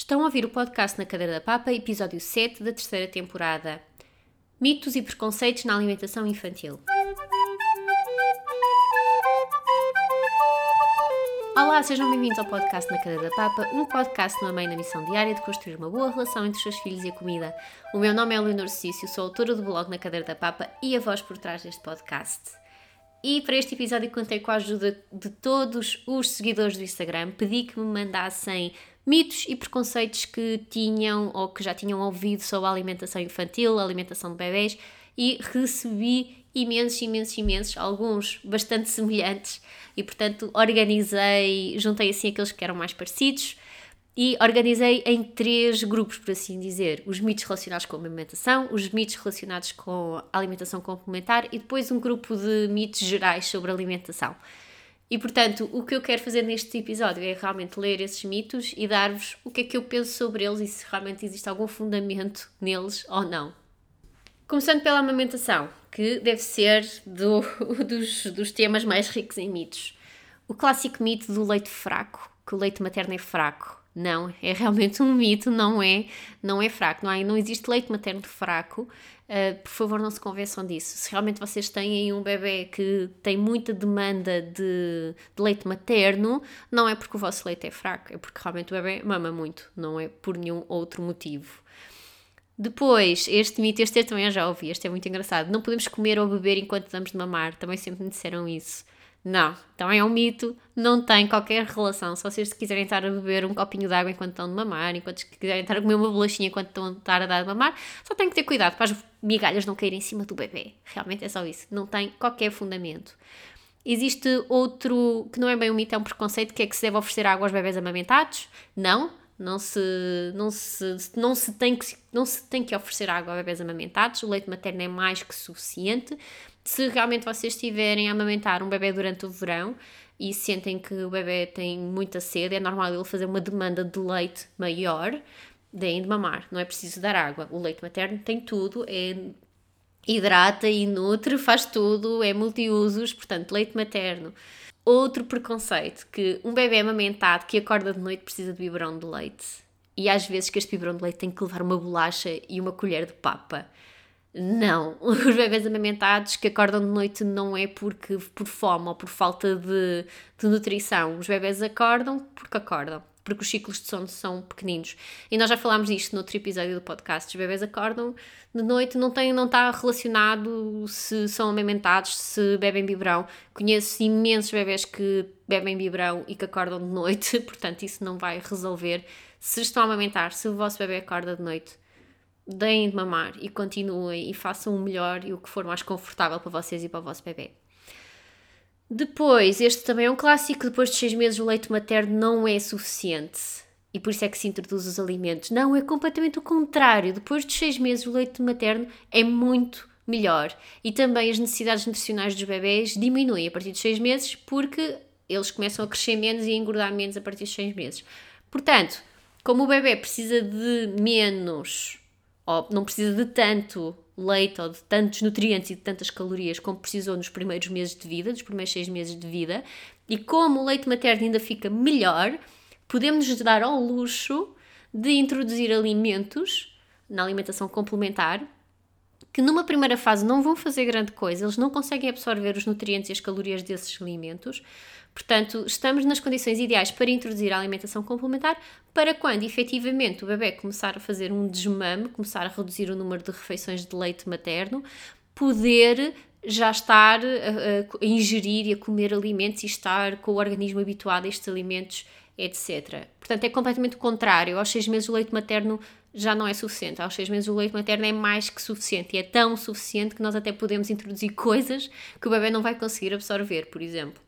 Estão a ouvir o podcast Na Cadeira da Papa, episódio 7 da terceira temporada. Mitos e preconceitos na alimentação infantil. Olá, sejam bem-vindos ao podcast Na Cadeira da Papa, um podcast de uma mãe na missão diária de construir uma boa relação entre os seus filhos e a comida. O meu nome é Leonor Cício, sou autora do blog Na Cadeira da Papa e a voz por trás deste podcast. E para este episódio contei com a ajuda de todos os seguidores do Instagram. Pedi que me mandassem mitos e preconceitos que tinham ou que já tinham ouvido sobre a alimentação infantil, a alimentação de bebés e recebi imensos, imensos, imensos, alguns bastante semelhantes e portanto organizei, juntei assim aqueles que eram mais parecidos e organizei em três grupos, por assim dizer: os mitos relacionados com a alimentação, os mitos relacionados com a alimentação complementar e depois um grupo de mitos gerais sobre alimentação. E portanto, o que eu quero fazer neste episódio é realmente ler esses mitos e dar-vos o que é que eu penso sobre eles e se realmente existe algum fundamento neles ou não. Começando pela amamentação, que deve ser do, dos, dos temas mais ricos em mitos. O clássico mito do leite fraco, que o leite materno é fraco. Não, é realmente um mito, não é, não é fraco. Não, há, não existe leite materno fraco. Uh, por favor, não se convençam disso. Se realmente vocês têm um bebê que tem muita demanda de, de, leite materno, não é porque o vosso leite é fraco, é porque realmente o bebê mama muito, não é por nenhum outro motivo. Depois, este mito, este também eu já ouvi, este é muito engraçado. Não podemos comer ou beber enquanto damos de mamar, também sempre me disseram isso. Não, então é um mito, não tem qualquer relação. Se vocês quiserem estar a beber um copinho de água enquanto estão de mamar, enquanto quiserem estar a comer uma bolachinha enquanto estão a estar a dar de mamar, só têm que ter cuidado para as migalhas não caírem em cima do bebê. Realmente é só isso, não tem qualquer fundamento. Existe outro que não é bem um mito, é um preconceito, que é que se deve oferecer água aos bebés amamentados. Não, não se, não se, não se, tem, que, não se tem que oferecer água a bebés amamentados, o leite materno é mais que suficiente. Se realmente vocês estiverem a amamentar um bebê durante o verão e sentem que o bebê tem muita sede, é normal ele fazer uma demanda de leite maior, deem de mamar, não é preciso dar água. O leite materno tem tudo, é hidrata e nutre, faz tudo, é multiusos, portanto, leite materno. Outro preconceito, que um bebê amamentado que acorda de noite precisa de biberão de leite. E às vezes que este biberão de leite tem que levar uma bolacha e uma colher de papa. Não, os bebés amamentados que acordam de noite não é porque por fome ou por falta de, de nutrição. Os bebés acordam porque acordam, porque os ciclos de sono são pequeninos. E nós já falámos disto no outro episódio do podcast. Os bebés acordam de noite, não, tem, não está relacionado se são amamentados, se bebem biberão. Conheço imensos bebés que bebem biberão e que acordam de noite, portanto isso não vai resolver. Se estão a amamentar, se o vosso bebê acorda de noite, deem de mamar e continuem e façam o melhor e o que for mais confortável para vocês e para o vosso bebê. Depois, este também é um clássico, depois de seis meses o leite materno não é suficiente e por isso é que se introduz os alimentos. Não, é completamente o contrário. Depois de seis meses o leite materno é muito melhor e também as necessidades nutricionais dos bebés diminuem a partir de seis meses porque eles começam a crescer menos e a engordar menos a partir de seis meses. Portanto, como o bebê precisa de menos ou não precisa de tanto leite ou de tantos nutrientes e de tantas calorias como precisou nos primeiros meses de vida, nos primeiros seis meses de vida, e como o leite materno ainda fica melhor, podemos nos dar ao luxo de introduzir alimentos na alimentação complementar que numa primeira fase não vão fazer grande coisa, eles não conseguem absorver os nutrientes e as calorias desses alimentos, Portanto, estamos nas condições ideais para introduzir a alimentação complementar para quando efetivamente o bebê começar a fazer um desmame, começar a reduzir o número de refeições de leite materno, poder já estar a, a ingerir e a comer alimentos e estar com o organismo habituado a estes alimentos, etc. Portanto, é completamente contrário. Aos seis meses o leite materno já não é suficiente. Aos seis meses o leite materno é mais que suficiente. E é tão suficiente que nós até podemos introduzir coisas que o bebê não vai conseguir absorver, por exemplo.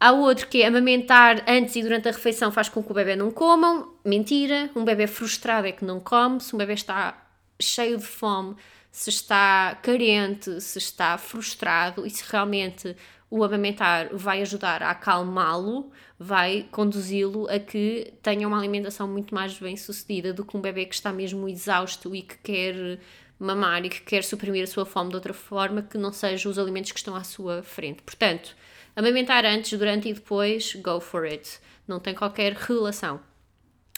Há outro que é amamentar antes e durante a refeição faz com que o bebê não comam. Mentira. Um bebê frustrado é que não come. Se um bebê está cheio de fome, se está carente, se está frustrado e se realmente o amamentar vai ajudar a acalmá-lo, vai conduzi-lo a que tenha uma alimentação muito mais bem sucedida do que um bebê que está mesmo exausto e que quer mamar e que quer suprimir a sua fome de outra forma que não seja os alimentos que estão à sua frente. Portanto, Amamentar antes, durante e depois, go for it. Não tem qualquer relação.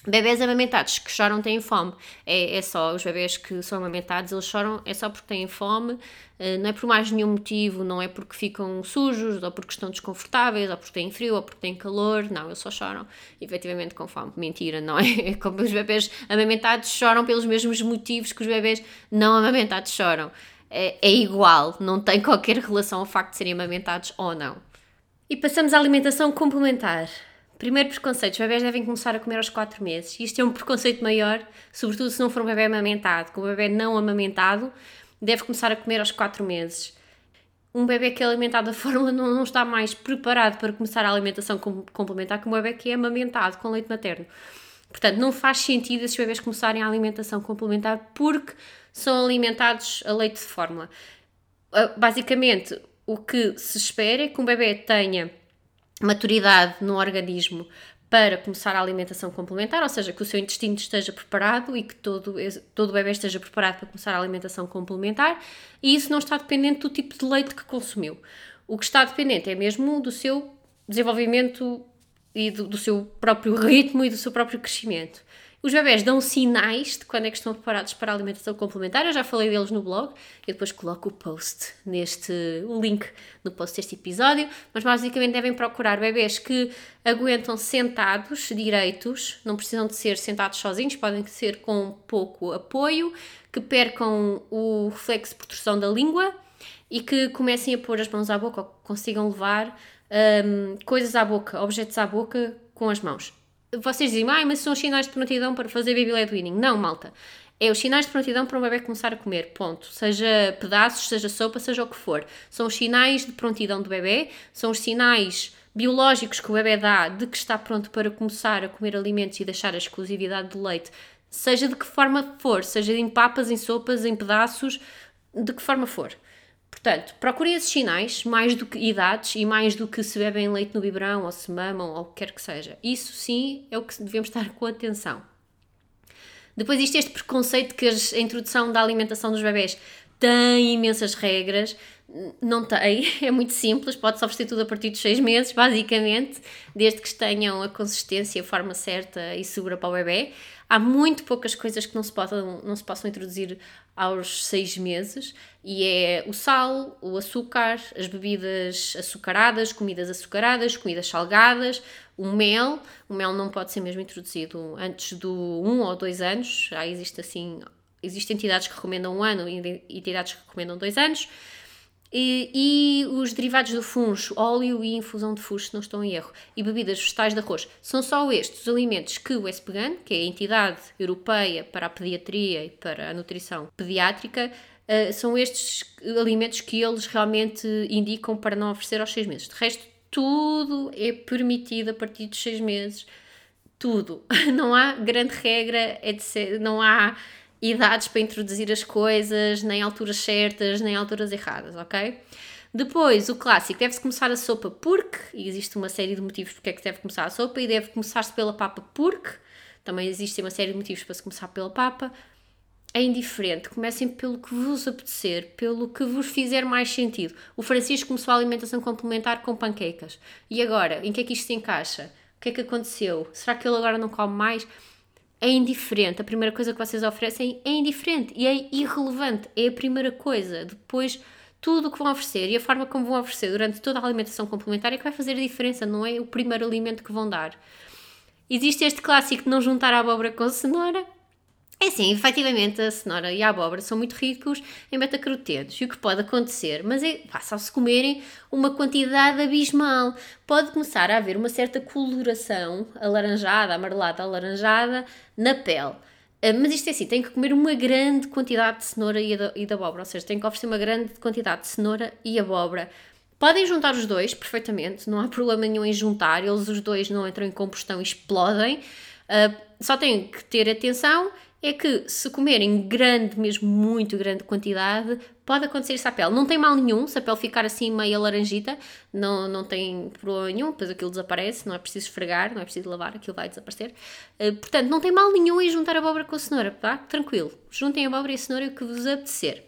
Bebés amamentados que choram têm fome. É, é só, os bebés que são amamentados, eles choram é só porque têm fome, eh, não é por mais nenhum motivo, não é porque ficam sujos, ou porque estão desconfortáveis, ou porque têm frio, ou porque têm calor, não, eles só choram efetivamente com fome. Mentira, não é? é como os bebés amamentados choram pelos mesmos motivos que os bebés não amamentados choram. É, é igual, não tem qualquer relação ao facto de serem amamentados ou não. E passamos à alimentação complementar. Primeiro preconceito, os bebés devem começar a comer aos 4 meses. Isto é um preconceito maior, sobretudo se não for um bebê amamentado. Com um bebê não amamentado, deve começar a comer aos 4 meses. Um bebê que é alimentado da fórmula não, não está mais preparado para começar a alimentação complementar que um bebê que é amamentado com leite materno. Portanto, não faz sentido esses bebés começarem a alimentação complementar porque são alimentados a leite de fórmula. Ah, basicamente, o que se espera é que um bebê tenha maturidade no organismo para começar a alimentação complementar, ou seja, que o seu intestino esteja preparado e que todo, todo o bebê esteja preparado para começar a alimentação complementar, e isso não está dependente do tipo de leite que consumiu. O que está dependente é mesmo do seu desenvolvimento e do, do seu próprio ritmo e do seu próprio crescimento. Os bebés dão sinais de quando é que estão preparados para a alimentação complementar. Eu já falei deles no blog e depois coloco o post neste, o link no post deste episódio. Mas basicamente devem procurar bebés que aguentam sentados, direitos, não precisam de ser sentados sozinhos, podem ser com pouco apoio, que percam o reflexo de proteção da língua e que comecem a pôr as mãos à boca ou consigam levar um, coisas à boca, objetos à boca com as mãos vocês dizem, ah, mas são os sinais de prontidão para fazer baby led weaning. Não, malta. É os sinais de prontidão para um bebê começar a comer, ponto. Seja pedaços, seja sopa, seja o que for. São os sinais de prontidão do bebê, são os sinais biológicos que o bebê dá de que está pronto para começar a comer alimentos e deixar a exclusividade do leite, seja de que forma for, seja em papas, em sopas, em pedaços, de que forma for. Portanto, procurem esses sinais, mais do que idades e mais do que se bebem leite no biberão ou se mamam ou o que quer que seja. Isso sim é o que devemos estar com atenção. Depois existe este preconceito que a introdução da alimentação dos bebés tem imensas regras. Não tem, é muito simples, pode-se oferecer tudo a partir dos 6 meses, basicamente, desde que tenham a consistência, a forma certa e segura para o bebê. Há muito poucas coisas que não se, possam, não se possam introduzir aos 6 meses, e é o sal, o açúcar, as bebidas açucaradas, comidas açucaradas, comidas salgadas, o mel. O mel não pode ser mesmo introduzido antes do 1 um ou 2 anos, já existe assim, existem entidades que recomendam um ano e entidades que recomendam 2 anos. E, e, os derivados do funcho, óleo e infusão de funcho, se não estão em erro, e bebidas vegetais de arroz, são só estes os alimentos que o ESPGAN, que é a entidade europeia para a pediatria e para a nutrição pediátrica, uh, são estes alimentos que eles realmente indicam para não oferecer aos seis meses. De resto, tudo é permitido a partir dos seis meses. Tudo. Não há grande regra, etc. Não há idades para introduzir as coisas, nem alturas certas, nem alturas erradas, ok? Depois, o clássico, deve-se começar a sopa porque, e existe uma série de motivos porque é que deve começar a sopa, e deve começar-se pela papa porque, também existe uma série de motivos para se começar pela papa. É indiferente, comecem pelo que vos apetecer, pelo que vos fizer mais sentido. O Francisco começou a alimentação complementar com panquecas. E agora, em que é que isto se encaixa? O que é que aconteceu? Será que ele agora não come mais? É indiferente. A primeira coisa que vocês oferecem é indiferente e é irrelevante. É a primeira coisa. Depois, tudo o que vão oferecer e a forma como vão oferecer durante toda a alimentação complementar é que vai fazer a diferença, não é o primeiro alimento que vão dar. Existe este clássico de não juntar a abóbora com cenoura. É sim, efetivamente a cenoura e a abóbora são muito ricos em beta-carotenos e o que pode acontecer, mas é, pá, se comerem uma quantidade abismal, pode começar a haver uma certa coloração alaranjada, amarelada, alaranjada na pele. Ah, mas isto é assim, tem que comer uma grande quantidade de cenoura e de, abóbora, ou seja, tem que oferecer uma grande quantidade de cenoura e abóbora. Podem juntar os dois perfeitamente, não há problema nenhum em juntar, eles os dois não entram em combustão e explodem. Uh, só têm que ter atenção é que se comerem grande, mesmo muito grande quantidade, pode acontecer isso à pele. Não tem mal nenhum, se a pele ficar assim meio laranjita, não, não tem problema nenhum, depois aquilo desaparece, não é preciso esfregar, não é preciso lavar, aquilo vai desaparecer. Uh, portanto, não tem mal nenhum em juntar a abóbora com a cenoura, tá? Tranquilo. Juntem a abóbora e a cenoura o que vos apetecer.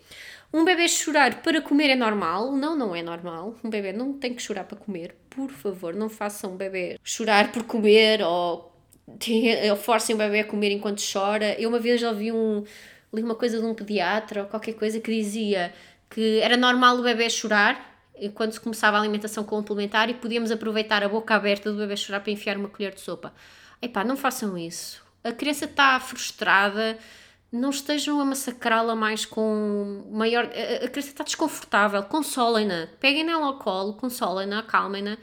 Um bebê chorar para comer é normal? Não, não é normal. Um bebê não tem que chorar para comer. Por favor, não façam um bebê chorar por comer ou forcem o bebê a comer enquanto chora. Eu uma vez ouvi um, li uma coisa de um pediatra ou qualquer coisa que dizia que era normal o bebê chorar quando se começava a alimentação complementar e podíamos aproveitar a boca aberta do bebê chorar para enfiar uma colher de sopa. Epá, não façam isso. A criança está frustrada, não estejam a massacrá-la mais com maior. A, criança está desconfortável, consolem-na, peguem nela ao colo, consolem-na, acalmem-na.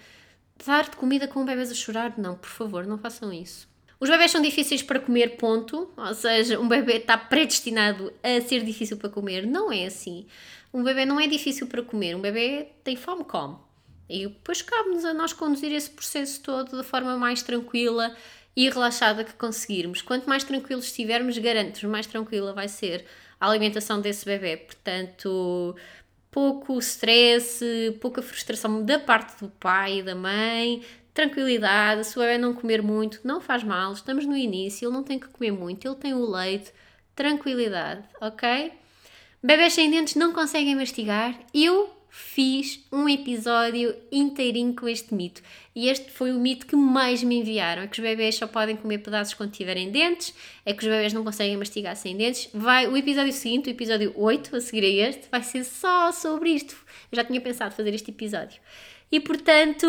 Dar de comida com bebês a chorar? Não, por favor, não façam isso. Os bebés são difíceis para comer, ponto. Ou seja, um bebê está predestinado a ser difícil para comer. Não é assim. Um bebê não é difícil para comer. Um bebê tem fome, come. E depois cabe-nos a nós conduzir esse processo todo da forma mais tranquila e relaxada que conseguirmos. Quanto mais tranquilos estivermos, garanto-vos, mais tranquila vai ser a alimentação desse bebê. Portanto, pouco stress, pouca frustração da parte do pai e da mãe, tranquilidade. Se o bebê não comer muito, não faz mal, estamos no início, ele não tem que comer muito, ele tem o leite, tranquilidade, ok? Bebés sem dentes não conseguem mastigar. Eu fiz um episódio inteirinho com este mito. E este foi o mito que mais me enviaram: é que os bebés só podem comer pedaços quando tiverem dentes, é que os bebés não conseguem mastigar sem dentes. Vai, o episódio seguinte, o episódio 8, a seguir a este, vai ser só sobre isto. Eu já tinha pensado fazer este episódio. E portanto,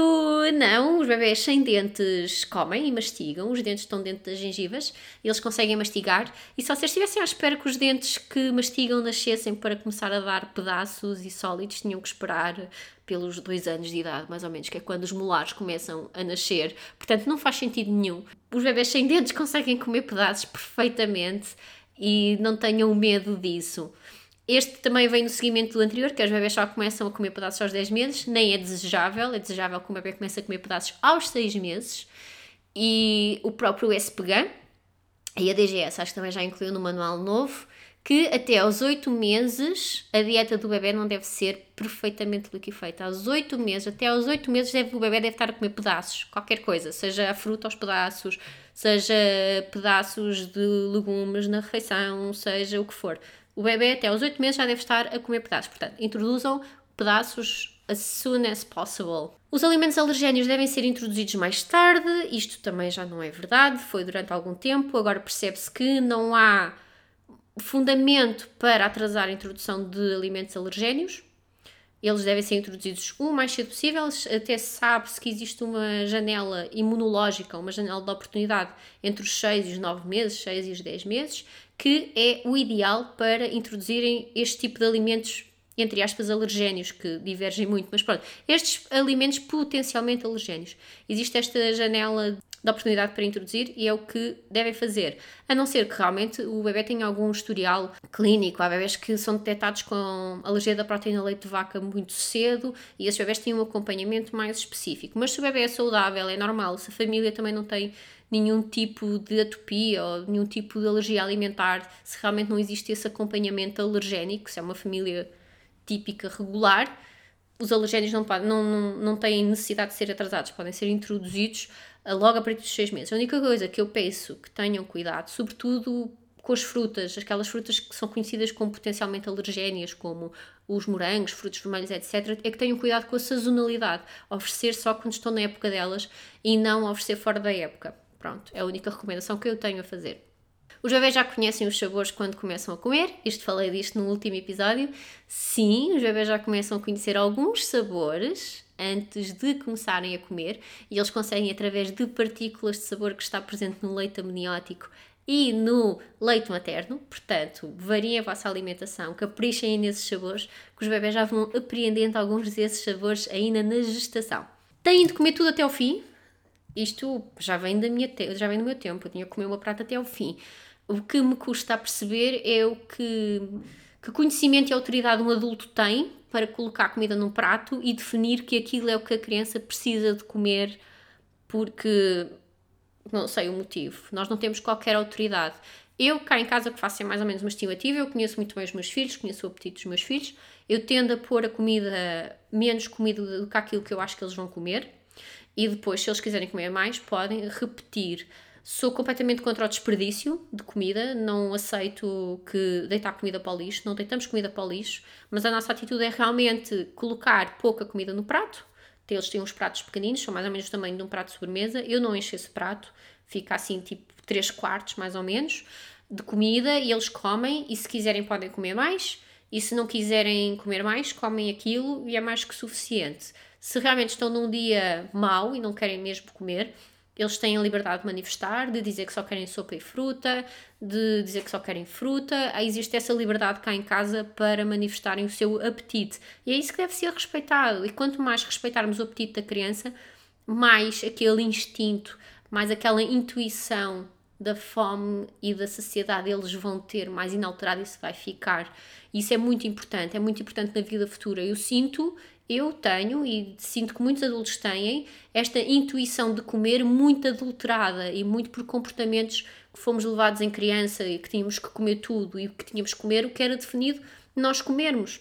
não, os bebés sem dentes comem e mastigam, os dentes estão dentro das gengivas, eles conseguem mastigar. E se vocês estivessem à espera que os dentes que mastigam nascessem para começar a dar pedaços e sólidos, tinham que esperar pelos dois anos de idade, mais ou menos, que é quando os molares começam a nascer. Portanto, não faz sentido nenhum. Os bebés sem dentes conseguem comer pedaços perfeitamente e não tenham medo disso. Este também vem no seguimento do anterior, que os bebés só começam a comer pedaços aos 10 meses, nem é desejável, é desejável que o bebê comece a comer pedaços aos 6 meses. E o próprio SPGAN e a DGS, acho que também já incluiu no manual novo, que até aos 8 meses a dieta do bebê não deve ser perfeitamente liquefeita. Aos 8 meses, até aos 8 meses deve, o bebê deve estar a comer pedaços, qualquer coisa, seja a fruta aos pedaços, seja pedaços de legumes na refeição, seja o que for o bebê até aos 8 meses já deve estar a comer pedaços. Portanto, introduzam pedaços as soon as possible. Os alimentos alergénios devem ser introduzidos mais tarde, isto também já não é verdade, foi durante algum tempo, agora percebe-se que não há fundamento para atrasar a introdução de alimentos alergénios. Eles devem ser introduzidos o mais cedo possível, até sabe-se que existe uma janela imunológica, uma janela de oportunidade entre os 6 e os 9 meses, 6 e os 10 meses, que é o ideal para introduzirem este tipo de alimentos, entre aspas, alergénios, que divergem muito, mas pronto, estes alimentos potencialmente alergénios. Existe esta janela de oportunidade para introduzir e é o que devem fazer. A não ser que realmente o bebê tenha algum historial clínico. Há bebés que são detectados com alergia da proteína leite de vaca muito cedo e esses bebés têm um acompanhamento mais específico. Mas se o bebê é saudável, é normal, se a família também não tem nenhum tipo de atopia ou nenhum tipo de alergia alimentar, se realmente não existe esse acompanhamento alergénico, se é uma família típica regular, os alergénios não, não, não, não têm necessidade de ser atrasados, podem ser introduzidos logo a partir dos seis meses. A única coisa que eu peço que tenham cuidado, sobretudo com as frutas, aquelas frutas que são conhecidas como potencialmente alergénias, como os morangos, frutos vermelhos, etc., é que tenham cuidado com a sazonalidade. Oferecer só quando estão na época delas e não oferecer fora da época. Pronto, é a única recomendação que eu tenho a fazer. Os bebés já conhecem os sabores quando começam a comer, isto falei disto no último episódio. Sim, os bebés já começam a conhecer alguns sabores antes de começarem a comer e eles conseguem, através de partículas de sabor que está presente no leite amniótico e no leite materno, portanto, variem a vossa alimentação, caprichem nesses sabores, que os bebés já vão apreendendo alguns desses sabores ainda na gestação. Têm de comer tudo até ao fim, isto já vem, da minha já vem do meu tempo, eu tinha que comer uma prata até ao fim. O que me custa a perceber é o que, que conhecimento e autoridade um adulto tem para colocar comida num prato e definir que aquilo é o que a criança precisa de comer porque não sei o motivo. Nós não temos qualquer autoridade. Eu, cá em casa, que faço mais ou menos uma estimativa, eu conheço muito bem os meus filhos, conheço o apetite dos meus filhos, eu tendo a pôr a comida, menos comida do que aquilo que eu acho que eles vão comer, e depois, se eles quiserem comer mais, podem repetir. Sou completamente contra o desperdício de comida, não aceito que deitar comida para o lixo, não deitamos comida para o lixo, mas a nossa atitude é realmente colocar pouca comida no prato. Eles têm uns pratos pequeninos, são mais ou menos do tamanho de um prato de sobremesa. Eu não encho esse prato, fica assim tipo 3 quartos mais ou menos de comida e eles comem e se quiserem podem comer mais e se não quiserem comer mais, comem aquilo e é mais que suficiente. Se realmente estão num dia mau e não querem mesmo comer, eles têm a liberdade de manifestar, de dizer que só querem sopa e fruta, de dizer que só querem fruta. Existe essa liberdade cá em casa para manifestarem o seu apetite. E é isso que deve ser respeitado. E quanto mais respeitarmos o apetite da criança, mais aquele instinto, mais aquela intuição da fome e da saciedade eles vão ter mais inalterado isso vai ficar. Isso é muito importante, é muito importante na vida futura. Eu sinto, eu tenho e sinto que muitos adultos têm esta intuição de comer muito adulterada e muito por comportamentos que fomos levados em criança e que tínhamos que comer tudo e que tínhamos que comer o que era definido nós comermos.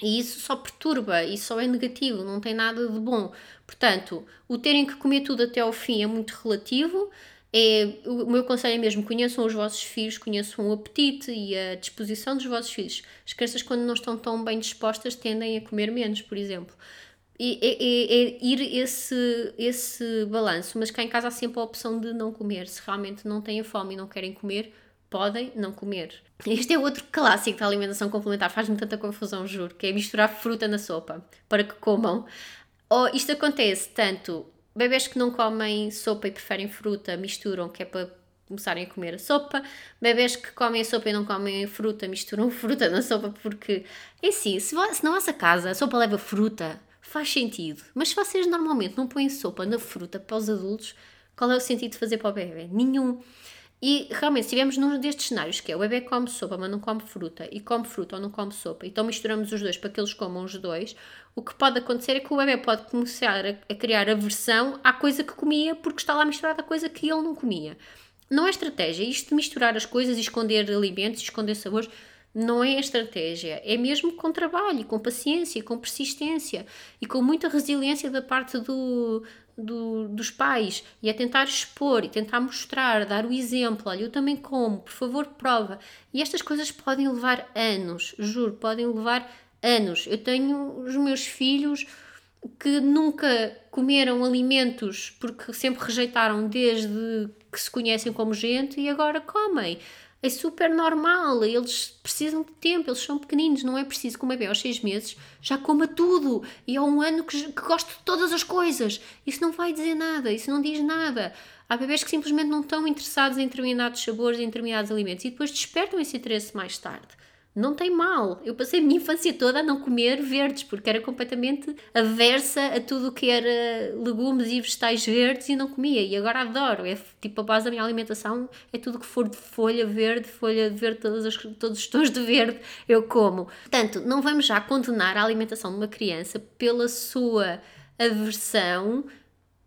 E isso só perturba, isso só é negativo, não tem nada de bom. Portanto, o terem que comer tudo até ao fim é muito relativo. É, o meu conselho é mesmo: conheçam os vossos filhos, conheçam o apetite e a disposição dos vossos filhos. As crianças, quando não estão tão bem dispostas, tendem a comer menos, por exemplo. E, é, é, é ir esse, esse balanço, mas cá em casa há sempre a opção de não comer. Se realmente não têm fome e não querem comer, podem não comer. Este é outro clássico da alimentação complementar, faz-me tanta confusão, juro, que é misturar fruta na sopa para que comam. Oh, isto acontece tanto bebês que não comem sopa e preferem fruta misturam, que é para começarem a comer a sopa. Bebês que comem a sopa e não comem fruta misturam fruta na sopa porque, é assim, se, se na vossa casa a sopa leva fruta, faz sentido. Mas se vocês normalmente não põem sopa na fruta para os adultos, qual é o sentido de fazer para o bebê? Nenhum. E realmente, se estivermos num destes cenários, que é o bebê come sopa, mas não come fruta, e come fruta ou não come sopa, então misturamos os dois para que eles comam os dois, o que pode acontecer é que o bebê pode começar a, a criar aversão à coisa que comia porque está lá misturada a coisa que ele não comia. Não é estratégia. Isto de misturar as coisas esconder alimentos esconder sabores não é estratégia. É mesmo com trabalho, com paciência, com persistência e com muita resiliência da parte do, do, dos pais e é tentar expor e tentar mostrar, dar o exemplo. Olha, eu também como, por favor, prova. E estas coisas podem levar anos, juro, podem levar anos. Eu tenho os meus filhos que nunca comeram alimentos porque sempre rejeitaram desde que se conhecem como gente e agora comem é super normal, eles precisam de tempo, eles são pequeninos, não é preciso que um bebê aos seis meses já coma tudo e há um ano que, que gosta de todas as coisas. Isso não vai dizer nada, isso não diz nada. Há bebês que simplesmente não estão interessados em determinados sabores, em determinados alimentos e depois despertam esse interesse mais tarde não tem mal. Eu passei a minha infância toda a não comer verdes, porque era completamente aversa a tudo o que era legumes e vegetais verdes e não comia. E agora adoro. É tipo a base da minha alimentação é tudo que for de folha verde, folha verde, todas as, todos os tons de verde eu como. Portanto, não vamos já condenar a alimentação de uma criança pela sua aversão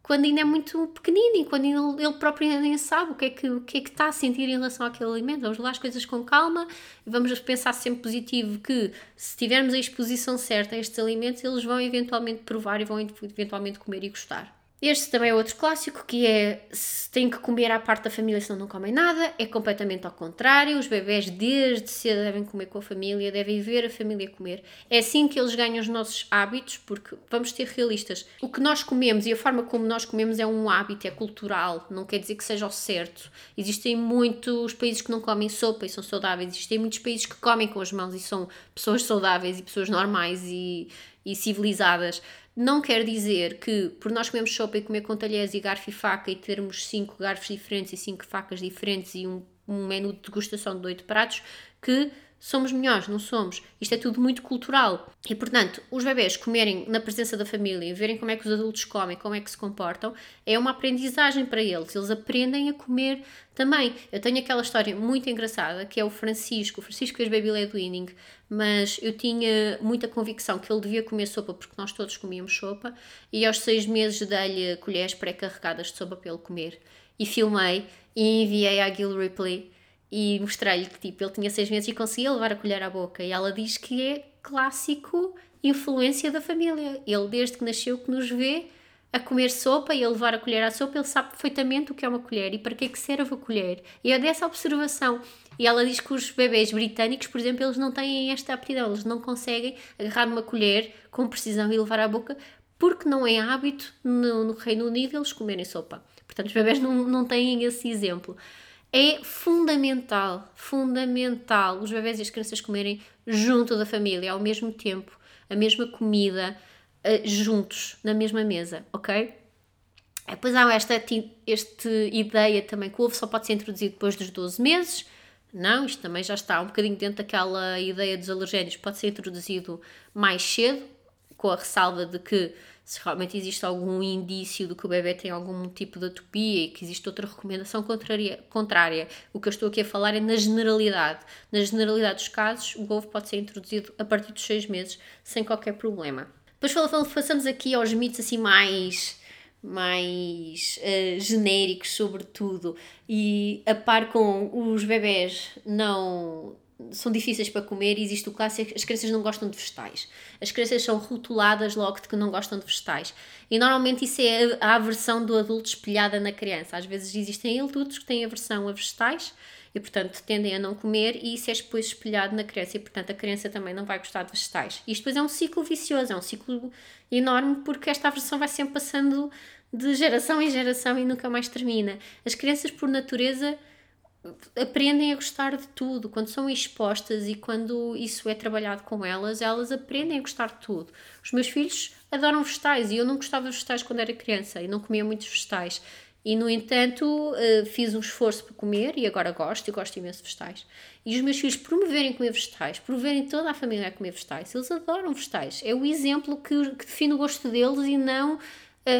quando ainda é muito pequenino e quando ele, ele próprio ainda nem sabe o que, é que, o que é que está a sentir em relação àquele alimento. Vamos lá as coisas com calma vamos pensar sempre positivo que se tivermos a exposição certa a estes alimentos, eles vão eventualmente provar e vão eventualmente comer e gostar. Este também é outro clássico que é se tem que comer à parte da família senão não comem nada, é completamente ao contrário. Os bebés desde cedo devem comer com a família, devem ver a família comer. É assim que eles ganham os nossos hábitos, porque vamos ser realistas. O que nós comemos e a forma como nós comemos é um hábito, é cultural, não quer dizer que seja o certo. Existem muitos países que não comem sopa e são saudáveis, existem muitos países que comem com as mãos e são pessoas saudáveis e pessoas normais e, e civilizadas não quer dizer que, por nós comermos sopa e comer com talheres e garfo e faca e termos cinco garfos diferentes e cinco facas diferentes e um, um menu de degustação de oito pratos, que somos melhores, não somos. Isto é tudo muito cultural. E, portanto, os bebês comerem na presença da família, verem como é que os adultos comem, como é que se comportam, é uma aprendizagem para eles. Eles aprendem a comer também. Eu tenho aquela história muito engraçada que é o Francisco. O Francisco fez baby led weaning, mas eu tinha muita convicção que ele devia comer sopa porque nós todos comíamos sopa e aos seis meses dei-lhe colheres pré-carregadas de sopa para ele comer. E filmei e enviei à Gil Ripley e mostrei-lhe que tipo, ele tinha seis meses e conseguia levar a colher à boca. E ela diz que é clássico influência da família. Ele, desde que nasceu, que nos vê a comer sopa e a levar a colher à sopa, ele sabe perfeitamente o que é uma colher e para que é que serve a colher. E é dessa observação. E ela diz que os bebês britânicos, por exemplo, eles não têm esta aptidão, eles não conseguem agarrar uma colher com precisão e levar à boca porque não é hábito no, no Reino Unido eles comerem sopa. Portanto, os bebés não, não têm esse exemplo. É fundamental, fundamental os bebés e as crianças comerem junto da família, ao mesmo tempo, a mesma comida, uh, juntos, na mesma mesa, ok? Depois há esta, esta ideia também que o ovo só pode ser introduzido depois dos 12 meses. Não, isto também já está um bocadinho dentro daquela ideia dos alergénios, pode ser introduzido mais cedo, com a ressalva de que se realmente existe algum indício de que o bebê tem algum tipo de atopia e que existe outra recomendação contrária, contrária. O que eu estou aqui a falar é na generalidade. Na generalidade dos casos, o ovo pode ser introduzido a partir dos 6 meses sem qualquer problema. Depois passamos aqui aos mitos assim mais mais uh, genéricos sobretudo e a par com os bebés não são difíceis para comer e existe o clássico as crianças não gostam de vegetais as crianças são rotuladas logo de que não gostam de vegetais e normalmente isso é a aversão do adulto espelhada na criança às vezes existem adultos que têm aversão a vegetais e portanto tendem a não comer e isso é depois espelhado na criança e portanto a criança também não vai gostar de vegetais. Isto depois é um ciclo vicioso, é um ciclo enorme porque esta aversão vai sempre passando de geração em geração e nunca mais termina. As crianças por natureza aprendem a gostar de tudo, quando são expostas e quando isso é trabalhado com elas, elas aprendem a gostar de tudo. Os meus filhos adoram vegetais e eu não gostava de vegetais quando era criança e não comia muitos vegetais. E, no entanto, uh, fiz um esforço para comer e agora gosto, e gosto imenso de vegetais. E os meus filhos promoverem comer vegetais, promoverem toda a família a comer vegetais, eles adoram vegetais. É o exemplo que, que define o gosto deles e não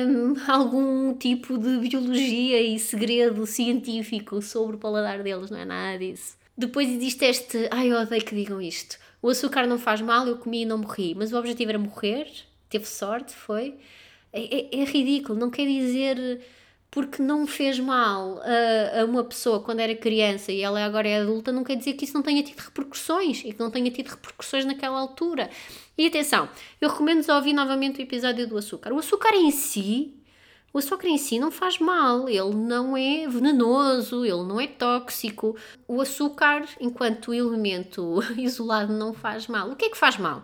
um, algum tipo de biologia e segredo científico sobre o paladar deles, não é nada disso. Depois existe este, ai eu odeio que digam isto, o açúcar não faz mal, eu comi e não morri, mas o objetivo era morrer, teve sorte, foi. É, é, é ridículo, não quer dizer porque não fez mal a, a, uma pessoa quando era criança e ela agora é adulta, não quer dizer que isso não tenha tido repercussões e que não tenha tido repercussões naquela altura. E atenção, eu recomendo ouvir novamente o episódio do açúcar. O açúcar em si, o açúcar em si não faz mal, ele não é venenoso, ele não é tóxico. O açúcar, enquanto elemento isolado, não faz mal. O que é que faz mal?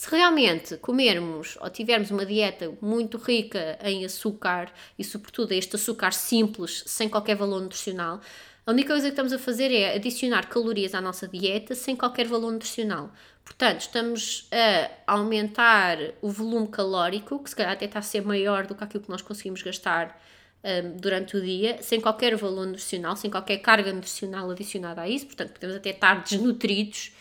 Se realmente comermos ou tivermos uma dieta muito rica em açúcar e, sobretudo, este açúcar simples, sem qualquer valor nutricional, a única coisa que estamos a fazer é adicionar calorias à nossa dieta sem qualquer valor nutricional. Portanto, estamos a aumentar o volume calórico, que se calhar até está a ser maior do que aquilo que nós conseguimos gastar um, durante o dia, sem qualquer valor nutricional, sem qualquer carga nutricional adicionada a isso. Portanto, podemos até estar desnutridos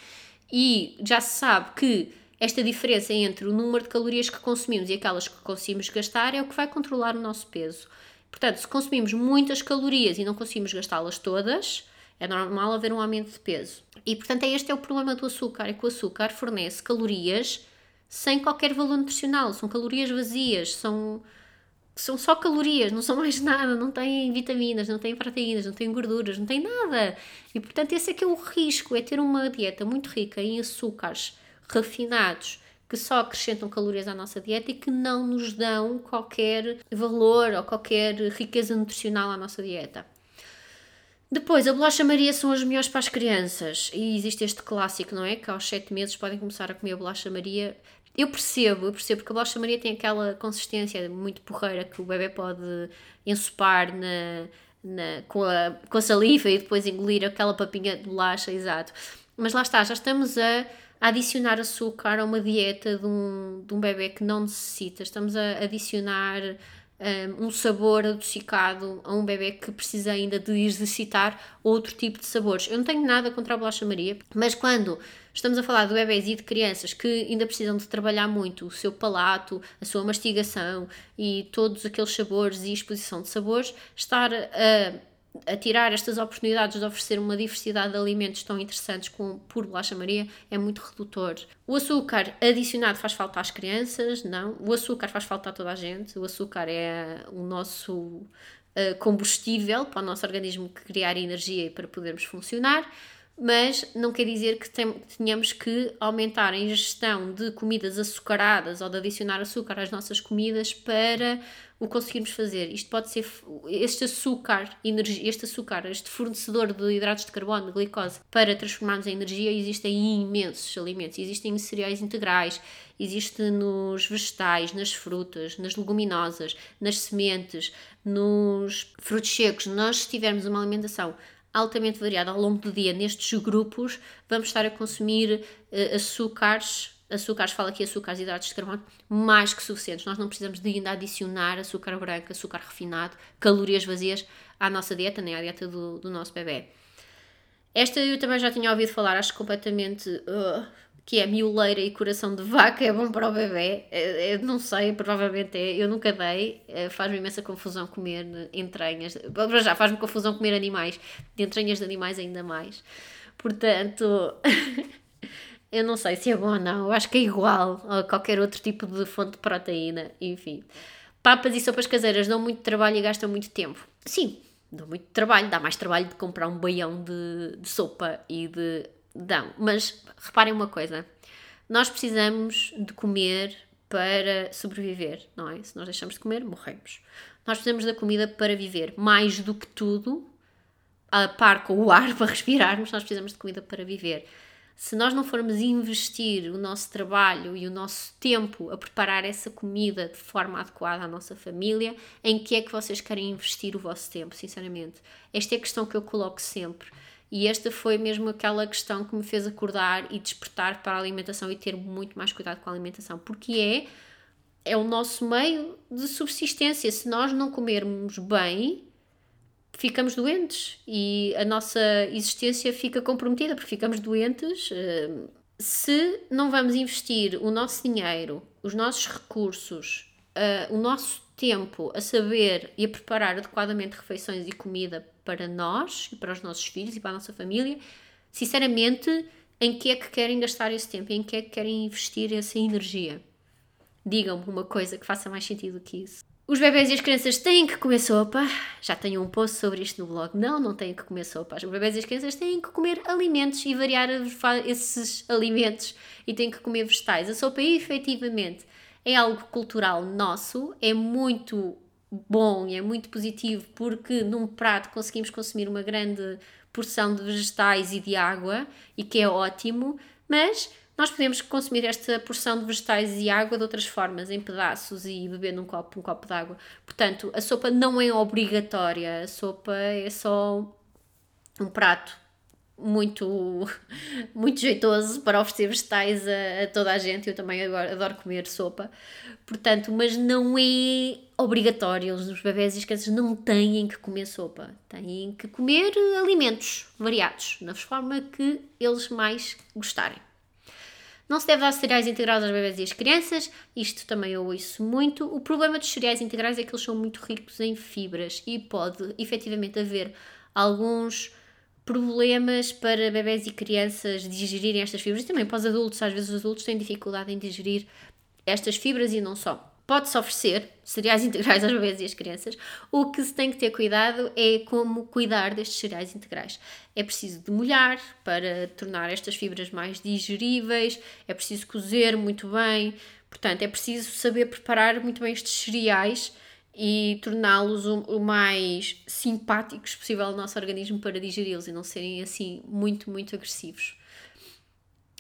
e já se sabe que esta diferença entre o número de calorias que consumimos e aquelas que conseguimos gastar é o que vai controlar o nosso peso. Portanto, se consumimos muitas calorias e não conseguimos gastá-las todas, é normal haver um aumento de peso. E, portanto, é este é o problema do açúcar, é que o açúcar fornece calorias sem qualquer valor nutricional, são calorias vazias, são, são só calorias, não são mais nada, não têm vitaminas, não têm proteínas, não têm gorduras, não têm nada. E, portanto, esse é que é o risco, é ter uma dieta muito rica em açúcares refinados que só acrescentam calorias à nossa dieta e que não nos dão qualquer valor ou qualquer riqueza nutricional à nossa dieta. Depois, a bolacha Maria são as melhores para as crianças. E existe este clássico, não é? Que aos 7 meses podem começar a comer a bolacha Maria. Eu percebo, eu percebo que a bolacha Maria tem aquela consistência muito porreira que o bebê pode ensopar na, na, com, a, com a saliva e depois engolir aquela papinha de bolacha, exato. Mas lá está, já estamos a adicionar açúcar a uma dieta de um, de um bebê que não necessita. Estamos a adicionar um, um sabor adocicado a um bebê que precisa ainda de exercitar outro tipo de sabores. Eu não tenho nada contra a bolacha Maria, mas quando estamos a falar de bebés e de crianças que ainda precisam de trabalhar muito o seu palato, a sua mastigação e todos aqueles sabores e exposição de sabores, estar a a tirar estas oportunidades de oferecer uma diversidade de alimentos tão interessantes como por bolacha Maria é muito redutor. O açúcar adicionado faz falta às crianças? Não. O açúcar faz falta a toda a gente. O açúcar é o nosso uh, combustível para o nosso organismo criar energia e para podermos funcionar. Mas não quer dizer que tenhamos que aumentar a ingestão de comidas açucaradas ou de adicionar açúcar às nossas comidas para o conseguirmos fazer. Isto pode ser este açúcar, este açúcar, este fornecedor de hidratos de carbono, de glicose, para transformarmos em energia, existem em imensos alimentos. Existem em cereais integrais, existe nos vegetais, nas frutas, nas leguminosas, nas sementes, nos frutos secos. Nós, se tivermos uma alimentação altamente variada ao longo do dia nestes grupos, vamos estar a consumir uh, açúcares açúcares, fala aqui açúcares e hidratos de carbono, mais que suficientes. Nós não precisamos de ainda adicionar açúcar branco, açúcar refinado, calorias vazias à nossa dieta, nem à dieta do, do nosso bebê. Esta eu também já tinha ouvido falar, acho completamente uh, que é mioleira e coração de vaca, é bom para o bebê. É, é, não sei, provavelmente é. Eu nunca dei, é, faz-me imensa confusão comer entranhas. Já faz-me confusão comer animais, de entranhas de animais ainda mais. Portanto. Eu não sei se é bom ou não, eu acho que é igual a qualquer outro tipo de fonte de proteína, enfim. Papas e sopas caseiras dão muito trabalho e gastam muito tempo. Sim, dão muito trabalho, dá mais trabalho de comprar um baião de, de sopa e de. Dão, mas reparem uma coisa: nós precisamos de comer para sobreviver, não é? Se nós deixamos de comer, morremos. Nós precisamos da comida para viver, mais do que tudo, a par com o ar para respirarmos, nós precisamos de comida para viver se nós não formos investir o nosso trabalho e o nosso tempo a preparar essa comida de forma adequada à nossa família, em que é que vocês querem investir o vosso tempo, sinceramente? Esta é a questão que eu coloco sempre. E esta foi mesmo aquela questão que me fez acordar e despertar para a alimentação e ter muito mais cuidado com a alimentação, porque é é o nosso meio de subsistência. Se nós não comermos bem, ficamos doentes e a nossa existência fica comprometida porque ficamos doentes. Eh, se não vamos investir o nosso dinheiro, os nossos recursos, eh, o nosso tempo a saber e a preparar adequadamente refeições e comida para nós e para os nossos filhos e para a nossa família, sinceramente, em que é que querem gastar esse tempo? Em que é que querem investir essa energia? Digam-me uma coisa que faça mais sentido que isso. Os bebés e as crianças têm que comer sopa. Já tenho um post sobre isto no blog. Não, não têm que comer sopa. Os bebés e as crianças têm que comer alimentos e variar esses alimentos e têm que comer vegetais. A sopa, efetivamente, é algo cultural nosso, é muito bom e é muito positivo porque num prato conseguimos consumir uma grande porção de vegetais e de água e que é ótimo, mas nós podemos consumir esta porção de vegetais e água de outras formas, em pedaços e beber num copo, um copo de água. Portanto, a sopa não é obrigatória, a sopa é só um prato muito, muito jeitoso para oferecer vegetais a, a, toda a gente. Eu também adoro, adoro comer sopa. Portanto, mas não é obrigatório. Os bebés e as crianças não têm que comer sopa. Têm que comer alimentos variados, na forma que eles mais gostarem. Não se deve dar cereais integrais aos bebês e às crianças, isto também eu ouço muito. O problema dos cereais integrais é que eles são muito ricos em fibras e pode efetivamente haver alguns problemas para bebés e crianças digerirem estas fibras e também para os adultos. Às vezes os adultos têm dificuldade em digerir estas fibras e não só. Pode-se oferecer cereais integrais aos bebês e às crianças. O que se tem que ter cuidado é como cuidar destes cereais integrais. É preciso demolhar para tornar estas fibras mais digeríveis, é preciso cozer muito bem, portanto, é preciso saber preparar muito bem estes cereais e torná-los o, o, mais simpáticos possível ao nosso organismo para digeri-los e não serem assim muito, muito agressivos.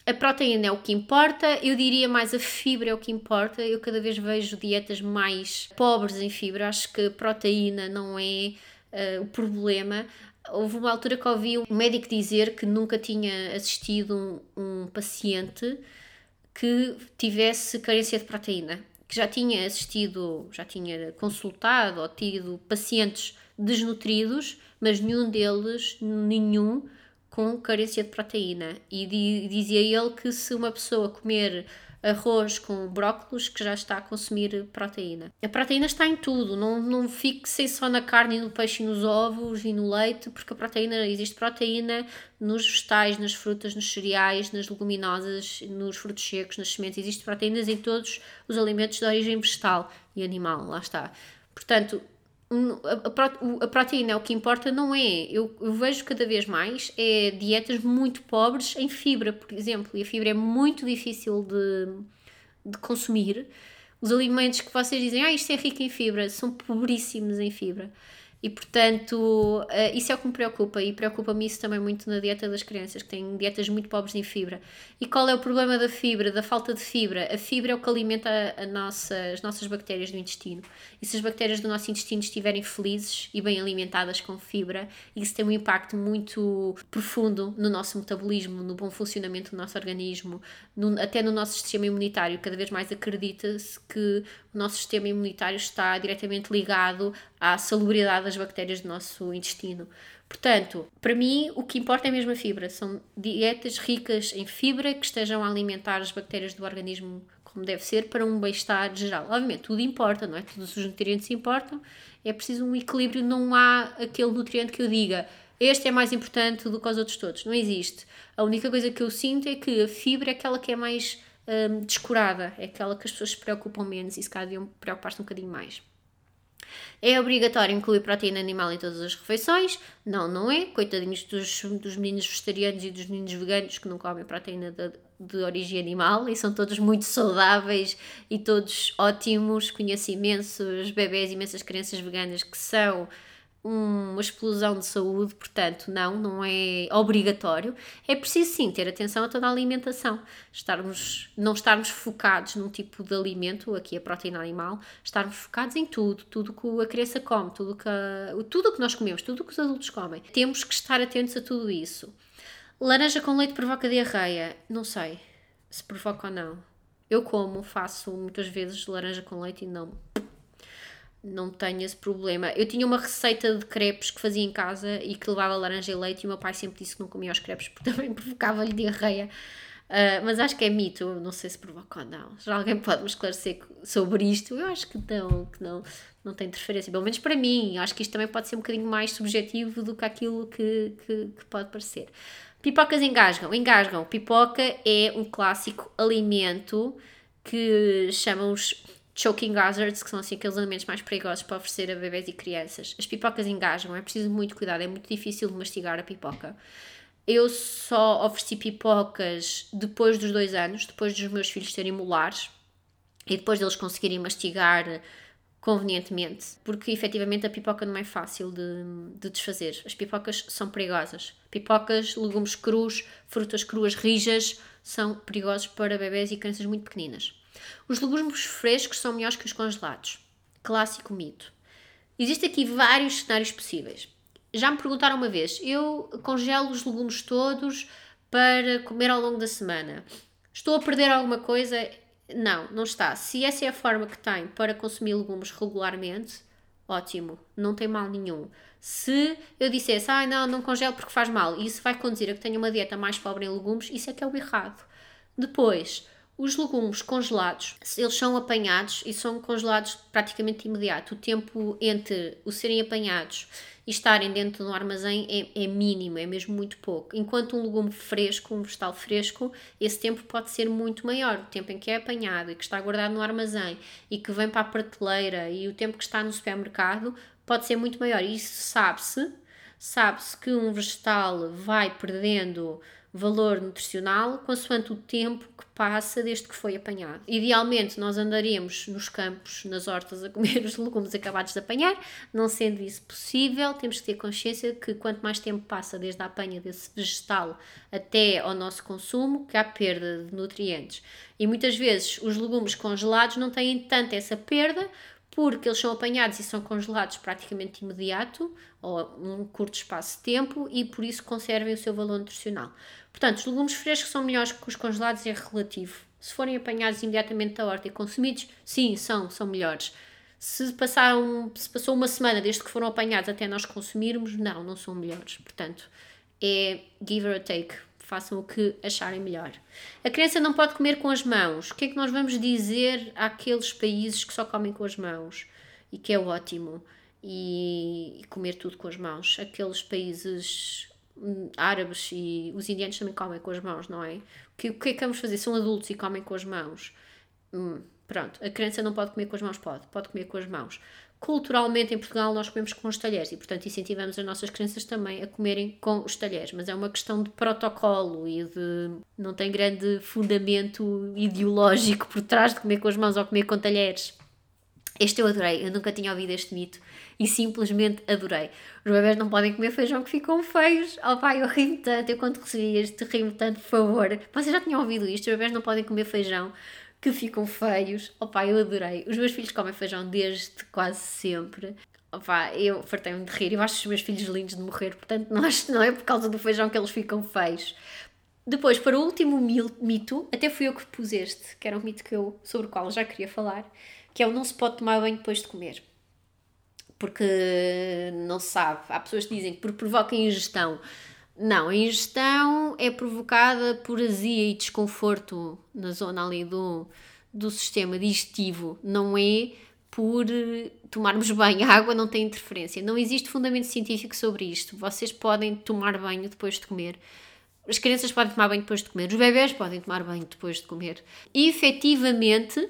A proteína é o que importa, eu diria mais a fibra é o que importa. Eu cada vez vejo dietas mais pobres em fibra, acho que proteína não é uh, o problema. Houve uma altura que ouvi um médico dizer que nunca tinha assistido um, um paciente que tivesse carência de proteína, que já tinha assistido, já tinha consultado ou tido pacientes desnutridos, mas nenhum deles, nenhum, com carência de proteína. E dizia ele que se uma pessoa comer arroz com brócolos, que já está a consumir proteína. A proteína está em tudo, não, não fixem só na carne, no peixe, nos ovos e no leite, porque a proteína, existe proteína nos vegetais, nas frutas, nos cereais, nas leguminosas, nos frutos secos, nas sementes, existe proteínas em todos os alimentos de origem vegetal e animal, lá está. Portanto, a, proteína é o que importa, não é. Eu, eu, vejo cada vez mais é dietas muito pobres em fibra, por exemplo, e a fibra é muito difícil de, de consumir. Os alimentos que vocês dizem, ah, isto é rico em fibra, são pobríssimos em fibra. E portanto, uh, isso é o que me preocupa e preocupa-me isso também muito na dieta das crianças, que têm dietas muito pobres em fibra. E qual é o problema da fibra, da falta de fibra? A fibra é o que alimenta a nossa, as nossas bactérias do intestino. E se as bactérias do nosso intestino estiverem felizes e bem alimentadas com fibra, isso tem um impacto muito profundo no nosso metabolismo, no bom funcionamento do nosso organismo, no, até no nosso sistema imunitário. Cada vez mais acredita-se que o nosso sistema imunitário está diretamente ligado à salubridade das bactérias do nosso intestino. Portanto, para mim, o que importa é mesmo a fibra. São dietas ricas em fibra que estejam a alimentar as bactérias do organismo como deve ser para um bem-estar geral. Obviamente, tudo importa, não é? Todos os nutrientes importam. É preciso um equilíbrio. Não há aquele nutriente que eu diga este é mais importante do que os outros todos. Não existe. A única coisa que eu sinto é que a fibra é aquela que é mais hum, descurada, é aquela que as pessoas se preocupam menos e se calhar deviam preocupar-se um bocadinho mais. É obrigatório incluir proteína animal em todas as refeições? Não, não é. Coitadinhos dos, dos meninos vegetarianos e dos meninos veganos que não comem proteína de, de origem animal e são todos muito saudáveis e todos ótimos. Conheço imensos bebés, imensas crianças veganas que são uma explosão de saúde, portanto, não, não é obrigatório. É preciso sim ter atenção a toda a alimentação, estarmos, não estarmos focados num tipo de alimento, aqui a proteína animal, estarmos focados em tudo, tudo que a criança come, tudo que, a, tudo que nós comemos, tudo que os adultos comem. Temos que estar atentos a tudo isso. Laranja com leite provoca diarreia? Não sei se provoca ou não. Eu como, faço muitas vezes laranja com leite e não não tenho esse problema. Eu tinha uma receita de crepes que fazia em casa e que levava laranja e leite e o meu pai sempre disse que não comia os crepes porque também provocava-lhe diarreia. Uh, mas acho que é mito, não sei se provoca ou não. Já alguém pode me esclarecer sobre isto? Eu acho que não, que não, não tem interferência, pelo menos para mim. Acho que isto também pode ser um bocadinho mais subjetivo do que aquilo que, que, que pode parecer. Pipocas engasgam. Engasgam. Pipoca é um clássico alimento que chamamos choking hazards, que são assim aqueles alimentos mais perigosos para oferecer a bebês e crianças. As pipocas engajam, é preciso muito cuidado, é muito difícil de mastigar a pipoca. Eu só ofereci pipocas depois dos dois anos, depois dos meus filhos serem molares e depois deles conseguirem mastigar convenientemente, porque efetivamente a pipoca não é fácil de, de desfazer. As pipocas são perigosas. Pipocas, legumes crus, frutas cruas rijas são perigosos para bebés e crianças muito pequeninas. Os legumes frescos são melhores que os congelados. Clássico mito. Existem aqui vários cenários possíveis. Já me perguntaram uma vez: eu congelo os legumes todos para comer ao longo da semana. Estou a perder alguma coisa? Não, não está. Se essa é a forma que tem para consumir legumes regularmente, ótimo, não tem mal nenhum. Se eu dissesse, ah, não, não congelo porque faz mal, e isso vai conduzir a que tenha uma dieta mais pobre em legumes, isso é que é o errado. Depois, os legumes congelados, eles são apanhados e são congelados praticamente imediato. O tempo entre o serem apanhados e estarem dentro do armazém é, é, mínimo, é mesmo muito pouco. Enquanto um legume fresco, um vegetal fresco, esse tempo pode ser muito maior. O tempo em que é apanhado e que está guardado no armazém e que vem para a prateleira e o tempo que está no supermercado pode ser muito maior. E isso sabe-se, sabe-se que um vegetal vai perdendo valor nutricional consoante o tempo que passa desde que foi apanhado. Idealmente, nós andaríamos nos campos, nas hortas, a comer os legumes acabados de apanhar, não sendo isso possível, temos que ter consciência que quanto mais tempo passa desde a apanha desse vegetal até ao nosso consumo, que há perda de nutrientes. E muitas vezes os legumes congelados não têm tanto essa perda porque eles são apanhados e são congelados praticamente imediato, ou num curto espaço de tempo, e por isso conservem o seu valor nutricional. Portanto, os legumes frescos são melhores que os congelados, é relativo. Se forem apanhados imediatamente da horta e consumidos, sim, são, são melhores. Se, passaram, se passou uma semana desde que foram apanhados até nós consumirmos, não, não são melhores. Portanto, é give or take. Façam o que acharem melhor. A criança não pode comer com as mãos. O que é que nós vamos dizer àqueles países que só comem com as mãos? E que é ótimo. E, e comer tudo com as mãos. Aqueles países Hum, árabes e os indianos também comem com as mãos, não é? O que, o que é que vamos fazer? São adultos e comem com as mãos. Hum, pronto, a criança não pode comer com as mãos? Pode, pode comer com as mãos. Culturalmente em Portugal nós comemos com os talheres e, portanto, incentivamos as nossas crianças também a comerem com os talheres, mas é uma questão de protocolo e de. não tem grande fundamento ideológico por trás de comer com as mãos ou comer com talheres. Este eu adorei, eu nunca tinha ouvido este mito e simplesmente adorei. Os bebés não podem comer feijão que ficam feios. Oh pai, eu ri-me tanto, eu quando recebi este ri-me tanto, por favor. Vocês já tinham ouvido isto? Os bebés não podem comer feijão que ficam feios. Pai, eu adorei. Os meus filhos comem feijão desde quase sempre. Opa, eu fartei-me de rir. Eu acho os meus filhos lindos de morrer, portanto, não, acho, não é por causa do feijão que eles ficam feios. Depois, para o último mito, até fui eu que pus este, que era um mito que eu, sobre o qual eu já queria falar, que é o não se pode tomar banho depois de comer. Porque não se sabe. Há pessoas que dizem que provoca ingestão. Não, a ingestão é provocada por azia e desconforto na zona ali do, do sistema digestivo, não é por tomarmos banho. A água não tem interferência. Não existe fundamento científico sobre isto. Vocês podem tomar banho depois de comer. As crianças podem tomar banho depois de comer. Os bebés podem tomar banho depois de comer. E efetivamente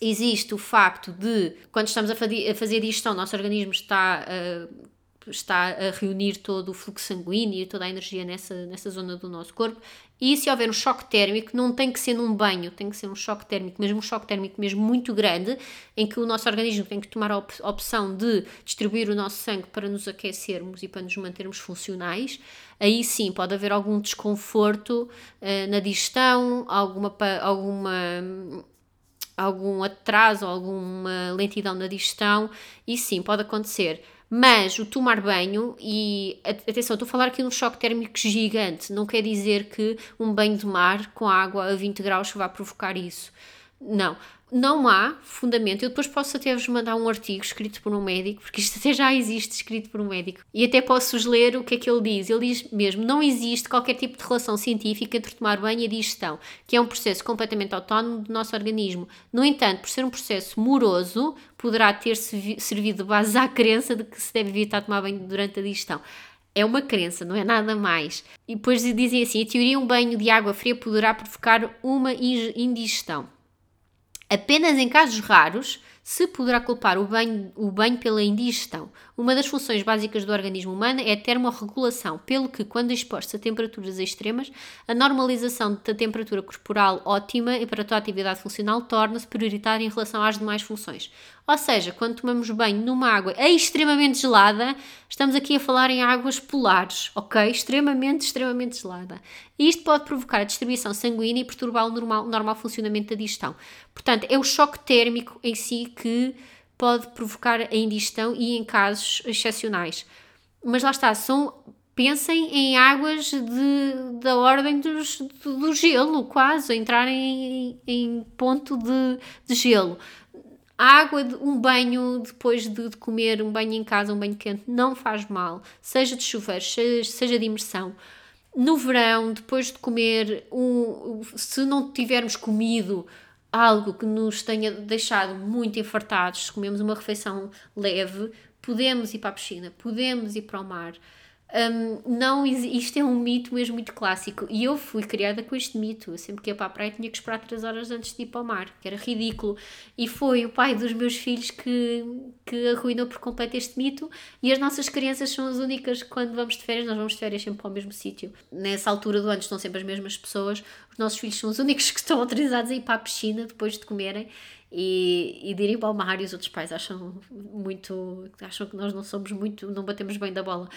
existe o facto de, quando estamos a fazer digestão, o nosso organismo está a, está a reunir todo o fluxo sanguíneo e toda a energia nessa, nessa zona do nosso corpo. E se houver um choque térmico, não tem que ser num banho, tem que ser um choque térmico, mesmo um choque térmico mesmo muito grande, em que o nosso organismo tem que tomar a op opção de distribuir o nosso sangue para nos aquecermos e para nos mantermos funcionais. Aí sim pode haver algum desconforto uh, na digestão, alguma, alguma algum atraso, alguma lentidão na digestão, e sim, pode acontecer. Mas o tomar banho, e atenção, estou a falar aqui de um choque térmico gigante, não quer dizer que um banho de mar com água a 20 graus vá provocar isso. Não não há fundamento. Eu depois posso até vos mandar um artigo escrito por um médico, porque isto até já existe escrito por um médico, e até posso-vos ler o que é que ele diz. Ele diz mesmo: não existe qualquer tipo de relação científica entre tomar banho e a digestão, que é um processo completamente autónomo do nosso organismo. No entanto, por ser um processo moroso, poderá ter servido de base à crença de que se deve evitar tomar banho durante a digestão. É uma crença, não é nada mais. E depois dizem assim: a teoria um banho de água fria poderá provocar uma indigestão. Apenas em casos raros se poderá culpar o banho, o banho pela indigestão. Uma das funções básicas do organismo humano é a termorregulação, pelo que, quando exposto a temperaturas extremas, a normalização da temperatura corporal ótima para toda a atividade funcional torna-se prioritária em relação às demais funções. Ou seja, quando tomamos banho numa água extremamente gelada, estamos aqui a falar em águas polares, ok? Extremamente, extremamente gelada. E isto pode provocar a distribuição sanguínea e perturbar o normal, normal funcionamento da digestão. Portanto, é o choque térmico em si que pode provocar a indigestão e em casos excepcionais. Mas lá está, são pensem em águas de, da ordem dos, do, gelo, quase, entrarem em, em ponto de, de gelo. Água, de, um banho depois de, de, comer, um banho em casa, um banho quente, não faz mal, seja de chuveiro, seja, seja de imersão. No verão, depois de comer, um, se não tivermos comido algo que nos tenha deixado muito infartados, se comemos uma refeição leve, podemos ir para a piscina, podemos ir para o mar. Um, não, isto é um mito mesmo muito clássico e eu fui criada com este mito. Eu sempre que ia para a praia tinha que esperar 3 horas antes de ir para o mar, que era ridículo. E foi o pai dos meus filhos que, que arruinou por completo este mito. E as nossas crianças são as únicas quando vamos de férias, nós vamos de férias sempre para o mesmo sítio. Nessa altura do ano estão sempre as mesmas pessoas. Os nossos filhos são os únicos que estão autorizados a ir para a piscina depois de comerem e, e de irem para o mar e os outros pais acham muito acham que nós não somos muito não batemos bem da bola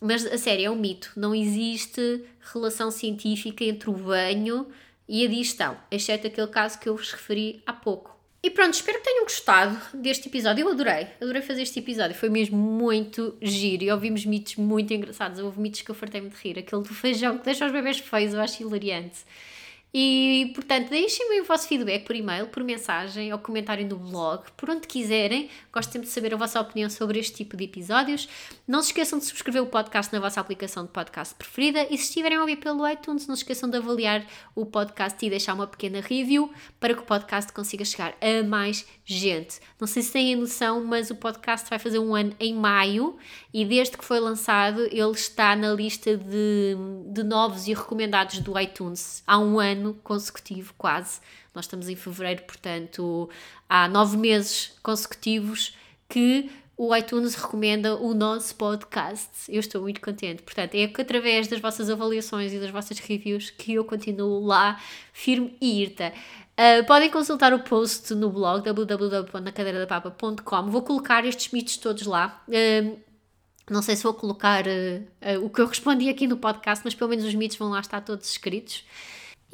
mas a sério, é um mito. Não existe relação científica entre o banho e a digestão, exceto aquele caso que eu vos referi há pouco. E pronto, espero que tenham gostado deste episódio. Eu adorei, adorei fazer este episódio. Foi mesmo muito giro e ouvimos mitos muito engraçados. Houve mitos que eu fartei-me de rir. Aquele do feijão que deixa os bebés feios, eu acho hilariante. E, portanto, deixem-me o vosso feedback por e-mail, por mensagem ou comentário no blog, por onde quiserem. Gosto sempre de saber a vossa opinião sobre este tipo de episódios. Não se esqueçam de subscrever o podcast na vossa aplicação de podcast preferida e se estiverem a ouvir pelo iTunes, não se esqueçam de avaliar o podcast e deixar uma pequena review para que o podcast consiga chegar a mais gente. Não sei se têm noção, mas o podcast vai fazer um ano em maio e desde que foi lançado ele está na lista de, de novos e recomendados do iTunes há um ano consecutivo, quase. Nós estamos em fevereiro, portanto, há nove meses consecutivos que o iTunes recomenda o nosso podcast. Eu estou muito contente. Portanto, é que através das vossas avaliações e das vossas reviews que eu continuo lá firme e irta. Uh, podem consultar o post no blog www.nacadeiradapapa.com. Vou colocar estes mitos todos lá. Uh, não sei se vou colocar uh, o que eu respondi aqui no podcast, mas pelo menos os mitos vão lá estar todos escritos.